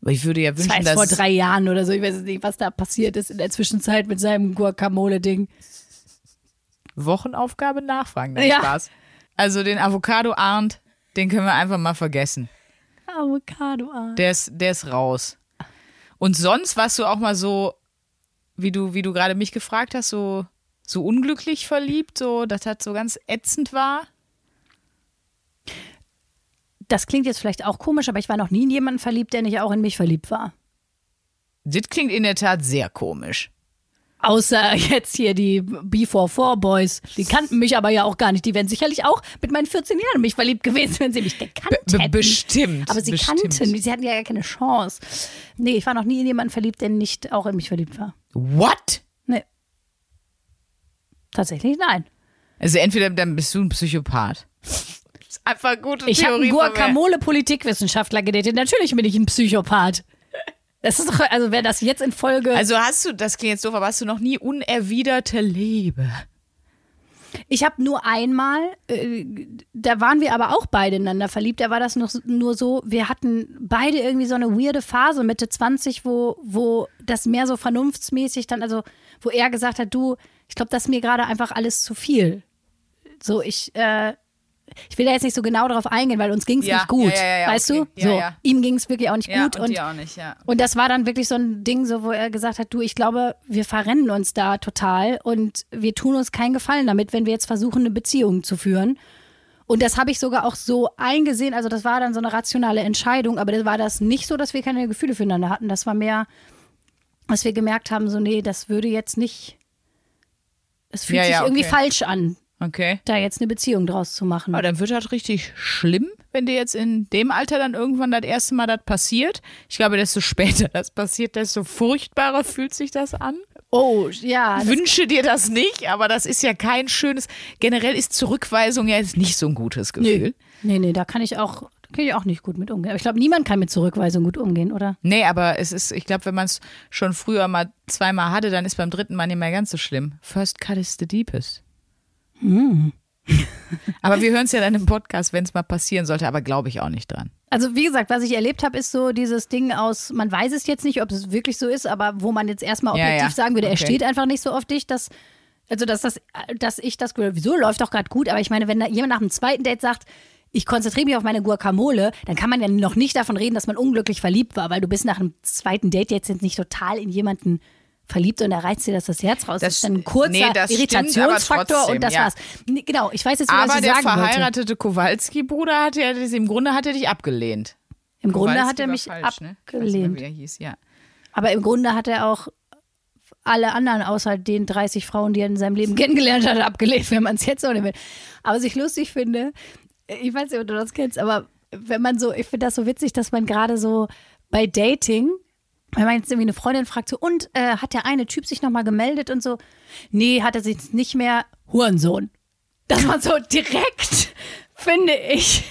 Ich würde ja Das war wünschen, jetzt vor dass drei Jahren oder so. Ich weiß nicht, was da passiert ist in der Zwischenzeit mit seinem Guacamole-Ding. Wochenaufgabe nachfragen. Nein, Ja. Spaß. Also den Avocado Arndt, den können wir einfach mal vergessen. Avocado. ah. Der ist, der ist raus. Und sonst warst du auch mal so, wie du, wie du gerade mich gefragt hast, so, so unglücklich verliebt, so, dass das so ganz ätzend war. Das klingt jetzt vielleicht auch komisch, aber ich war noch nie in jemanden verliebt, der nicht auch in mich verliebt war. Das klingt in der Tat sehr komisch. Außer jetzt hier die B44 Boys. Die kannten mich aber ja auch gar nicht. Die wären sicherlich auch mit meinen 14 Jahren in mich verliebt gewesen, wenn sie mich gekannt hätten. bestimmt, Aber sie bestimmt. kannten mich. Sie hatten ja gar keine Chance. Nee, ich war noch nie in jemanden verliebt, der nicht auch in mich verliebt war. What? Nee. Tatsächlich nein. Also entweder dann bist du ein Psychopath. Das ist einfach eine gute Ich habe Theorie. einen von mir. Guacamole-Politikwissenschaftler gedatet. Natürlich bin ich ein Psychopath. Das ist doch, also wer das jetzt in Folge. Also hast du, das klingt jetzt doof, aber hast du noch nie unerwiderte Liebe? Ich habe nur einmal, äh, da waren wir aber auch beide ineinander verliebt. Da war das noch nur so, wir hatten beide irgendwie so eine weirde Phase, Mitte 20, wo, wo das mehr so vernunftsmäßig dann, also wo er gesagt hat, du, ich glaube, das ist mir gerade einfach alles zu viel. So, ich, äh, ich will da jetzt nicht so genau darauf eingehen, weil uns ging es Ja, nicht gut. ja, ja, weißt okay. du? Ja, so, ihm ging es wirklich auch nicht gut. und, dir auch nicht. Und das war dann wirklich so ein Ding, so, wo er gesagt hat, du, ich glaube, wir verrennen uns da total und wir tun uns keinen Gefallen damit, wenn wir jetzt versuchen, eine Beziehung zu führen. Und das habe ich sogar auch so eingesehen. Also das war dann so eine rationale Entscheidung, aber das war das nicht so, dass wir keine Gefühle füreinander hatten. Das war mehr, dass wir gemerkt haben, so nee, das würde jetzt nicht, es fühlt Ja, sich ja, irgendwie okay. falsch an, Okay. da jetzt eine Beziehung draus zu machen. Aber dann wird das richtig schlimm, wenn dir jetzt in dem Alter dann irgendwann das erste Mal das passiert. Ich glaube, desto später das passiert, desto furchtbarer fühlt sich das an. oh, ja, Wünsche dir das nicht, aber das ist ja kein schönes. Generell ist Zurückweisung ja jetzt nicht so ein gutes Gefühl. nee, nee, da kann ich auch, da kann ich auch nicht gut mit umgehen. Aber ich glaube, niemand kann mit Zurückweisung gut umgehen, oder? Nee, aber es ist, ich glaube, wenn man es schon früher mal zweimal hatte, dann ist beim dritten Mal nicht mehr ganz so schlimm. First cut is the deepest. Aber wir hören es ja dann im Podcast, wenn es mal passieren sollte, aber glaube ich auch nicht dran. Also wie gesagt, was ich erlebt habe, ist so dieses Ding aus, man weiß es jetzt nicht, ob es wirklich so ist, aber wo man jetzt erstmal Ja, objektiv ja. sagen würde, er Okay. steht einfach nicht so auf dich, dass, also dass, das, dass ich das, wieso läuft doch gerade gut, aber ich meine, wenn da jemand nach dem zweiten Date sagt, ich konzentriere mich auf meine Guacamole, dann kann man ja noch nicht davon reden, dass man unglücklich verliebt war, weil du bist nach einem zweiten Date jetzt nicht total in jemanden verliebt und da reizt dir das das Herz raus. Das, Das- ist dann ein kurzer nee, Irritationsfaktor aber trotzdem, und das ja. war's. Nee, Genau, ich weiß jetzt, wie was Aber ich der sagen wollte. verheiratete Kowalski-Bruder hat ja, das- im Grunde hat er dich abgelehnt. Im Grunde Kowalski hat er mich falsch, ne? Ich nicht abgelehnt. Wie er hieß, ja. Aber im Grunde hat er auch alle anderen außer den 30 Frauen, die er in seinem Leben kennengelernt hat, abgelehnt, wenn man es jetzt so nimmt. Aber was ich lustig finde, ich weiß nicht, ob du das kennst, aber wenn man so, ich finde das so witzig, dass man gerade so bei Dating, wenn man jetzt irgendwie eine Freundin fragt, so, und äh, hat der eine Typ sich nochmal gemeldet und so, nee, hat er sich nicht mehr, Hurensohn. Dass man so direkt, finde ich,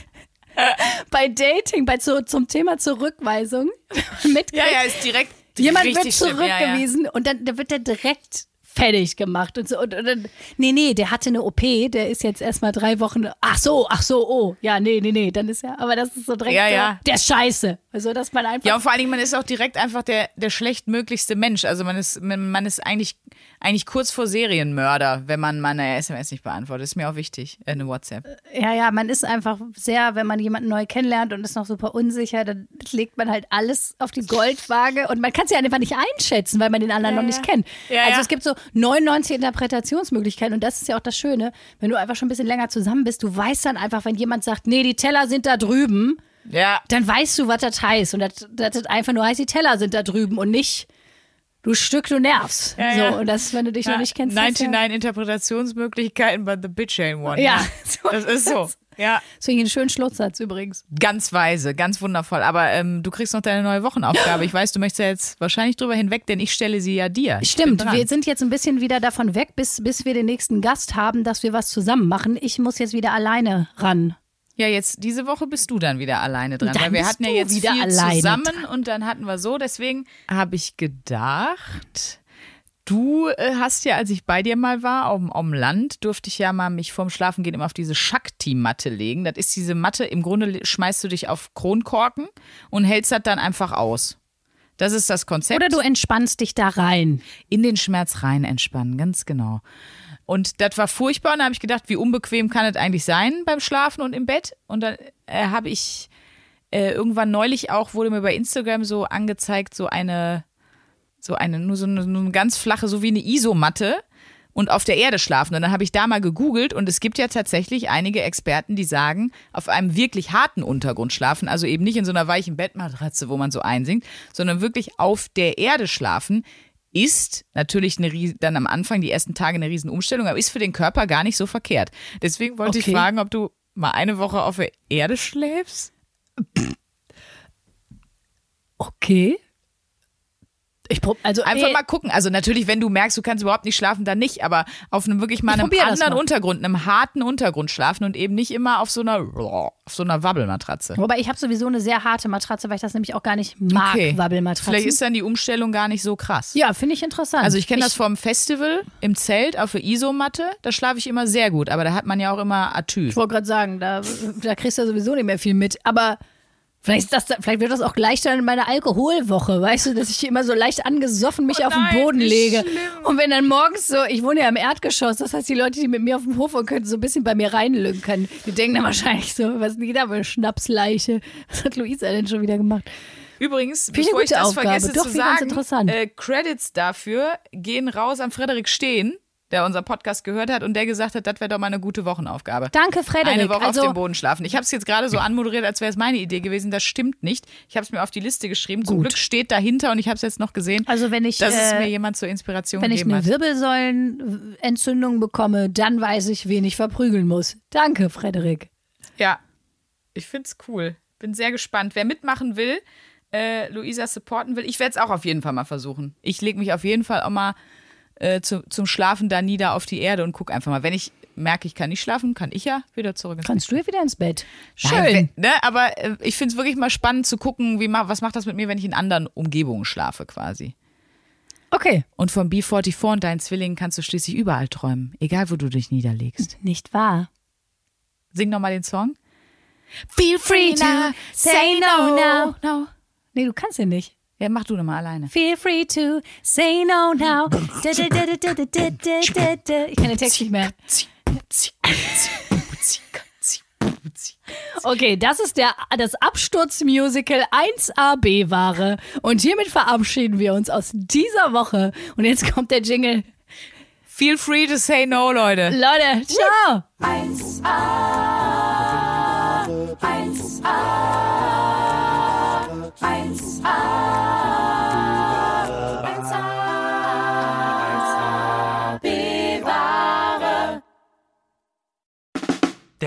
bei Dating, bei so, zum Thema Zurückweisung mitkriegt, Ja, ja, ist direkt Jemand wird schlimm. Ja, ja. zurückgewiesen und dann, dann wird der direkt fertig gemacht und so. Und, und dann, nee, nee, der hatte eine OP, der ist jetzt erstmal drei Wochen. Ach so, ach so, oh. Ja, nee, nee, nee, dann ist er. Aber das ist so direkt Ja, ja. der ist scheiße. Also, dass man einfach. Ja, und vor allen Dingen, man ist auch direkt einfach der, der schlechtmöglichste Mensch. Also man ist, man man ist eigentlich, eigentlich kurz vor Serienmörder, wenn man meine SMS nicht beantwortet. Ist mir auch wichtig, äh, eine WhatsApp. Ja, ja, man ist einfach sehr, wenn man jemanden neu kennenlernt und ist noch super unsicher, dann legt man halt alles auf die Goldwaage und man kann es ja einfach nicht einschätzen, weil man den anderen noch nicht kennt. Ja, also ja. es gibt so 99 Interpretationsmöglichkeiten und das ist ja auch das Schöne, wenn du einfach schon ein bisschen länger zusammen bist, du weißt dann einfach, wenn jemand sagt, nee, die Teller sind da drüben, Ja. dann weißt du, was das heißt und das, das einfach nur heißt, die Teller sind da drüben und nicht du Stück, du nervst. Ja, so, ja. und das, wenn du dich noch nicht kennst. das ist ja- 99 Interpretationsmöglichkeiten, but the bitch ain't one. Ja, Das ist so. Ja. Das finde ich einen schönen Schlusssatz übrigens. Ganz weise, ganz wundervoll. Aber ähm, du kriegst noch deine neue Wochenaufgabe. Ich weiß, du möchtest ja jetzt wahrscheinlich drüber hinweg, denn ich stelle sie ja dir. Ich Stimmt, dran. wir sind jetzt ein bisschen wieder davon weg, bis, bis wir den nächsten Gast haben, dass wir was zusammen machen. Ich muss jetzt wieder alleine ran. Ja, jetzt diese Woche bist du dann wieder alleine dran, Dann weil wir hatten ja jetzt wieder viel zusammen und dann hatten wir so. Deswegen habe ich gedacht, du äh, hast ja, als ich bei dir mal war, auf, dem- auf dem Land, durfte ich ja mal mich vorm Schlafengehen immer auf diese Shakti-Matte legen. Das ist diese Matte, im Grunde schmeißt du dich auf Kronkorken und hältst das dann einfach aus. Das ist das Konzept. Oder du entspannst dich da rein. in den Schmerz rein entspannen, ganz genau. Und das war furchtbar und da habe ich gedacht, wie unbequem kann es eigentlich sein beim Schlafen und im Bett? Und dann äh, habe ich äh, irgendwann neulich auch, wurde mir bei Instagram so angezeigt, so eine, so eine, nur so eine, nur eine ganz flache, so wie eine Isomatte und auf der Erde schlafen. Und dann habe ich da mal gegoogelt und es gibt ja tatsächlich einige Experten, die sagen, auf einem wirklich harten Untergrund schlafen, also eben nicht in so einer weichen Bettmatratze, wo man so einsinkt, sondern wirklich auf der Erde schlafen, ist natürlich eine, dann am Anfang die ersten Tage eine Riesenumstellung, aber ist für den Körper gar nicht so verkehrt. Deswegen wollte Okay. ich fragen, ob du mal eine Woche auf der Erde schläfst? Okay. Ich prob, also Einfach ey, mal gucken. Also natürlich, wenn du merkst, du kannst überhaupt nicht schlafen, dann nicht, aber auf einem wirklich mal einem anderen mal. Untergrund, einem harten Untergrund schlafen und eben nicht immer auf so einer auf so einer Wabbelmatratze. Wobei ich habe sowieso eine sehr harte Matratze, weil ich das nämlich auch gar nicht mag, Wabbelmatratzen. Vielleicht ist dann die Umstellung gar nicht so krass. ja, finde ich interessant. Also ich kenne das vom Festival im Zelt auf der Isomatte, da schlafe ich immer sehr gut, aber da hat man ja auch immer Atü. Ich wollte gerade sagen, da, da kriegst du ja sowieso nicht mehr viel mit. Aber Vielleicht, ist das, vielleicht wird das auch gleich dann in meiner Alkoholwoche, weißt du, dass ich immer so leicht angesoffen mich Oh auf den nein, Boden wie lege. schlimm. Und wenn dann morgens so, ich wohne ja im Erdgeschoss, das heißt, die Leute, die mit mir auf dem Hof wohnen, können so ein bisschen bei mir reinlünkern. Die denken dann wahrscheinlich so, was ist denn da für eine Schnapsleiche? Was hat Luisa denn schon wieder gemacht? Übrigens, ich bevor ich das Aufgabe. vergesse Doch, zu sagen, interessant. äh, Credits dafür gehen raus an Frederik Steen, der unser Podcast gehört hat und der gesagt hat, das wäre doch mal eine gute Wochenaufgabe. Danke, Frederik. Eine Woche also, auf dem Boden schlafen. Ich habe es jetzt gerade so anmoderiert, als wäre es meine Idee gewesen. Das stimmt nicht. Ich habe es mir auf die Liste geschrieben. Zum Gut. Glück steht dahinter und ich habe es jetzt noch gesehen, Also wenn ich, dass es äh, mir jemand zur Inspiration wenn ich eine hat. Wirbelsäulenentzündung bekomme, dann weiß ich, wen ich verprügeln muss. Danke, Frederik. Ja, ich find's cool. Bin sehr gespannt. Wer mitmachen will, äh, Luisa supporten will, ich werde es auch auf jeden Fall mal versuchen. Ich lege mich auf jeden Fall auch mal äh, zu, zum Schlafen da nieder auf die Erde und guck einfach mal. Wenn ich merke, ich kann nicht schlafen, kann ich ja wieder zurück ins Kannst du ja wieder ins Bett. Schön. Nein, ne, aber äh, ich finde es wirklich mal spannend zu gucken, wie was macht das mit mir, wenn ich in anderen Umgebungen schlafe quasi. Okay. Und vom B44 und deinen Zwillingen kannst du schließlich überall träumen, egal wo du dich niederlegst. Nicht wahr? Sing nochmal den Song. Feel free to say no now. no. Nee, du kannst ja nicht. Ja, mach du nochmal alleine. Feel free to say no now. Ich kann den Text nicht mehr. Okay, das ist der, das Absturzmusical 1AB-Ware. Und hiermit verabschieden wir uns aus dieser Woche. Und jetzt kommt der Jingle. Feel free to say no, Leute. Leute, ciao! 1AB.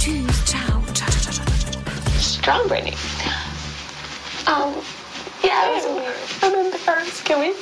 Tschüss, ciao, ciao, ciao, ciao, ciao, ciao. strong Brittany. Um, yeah, it was weird. I'm embarrassed. Can we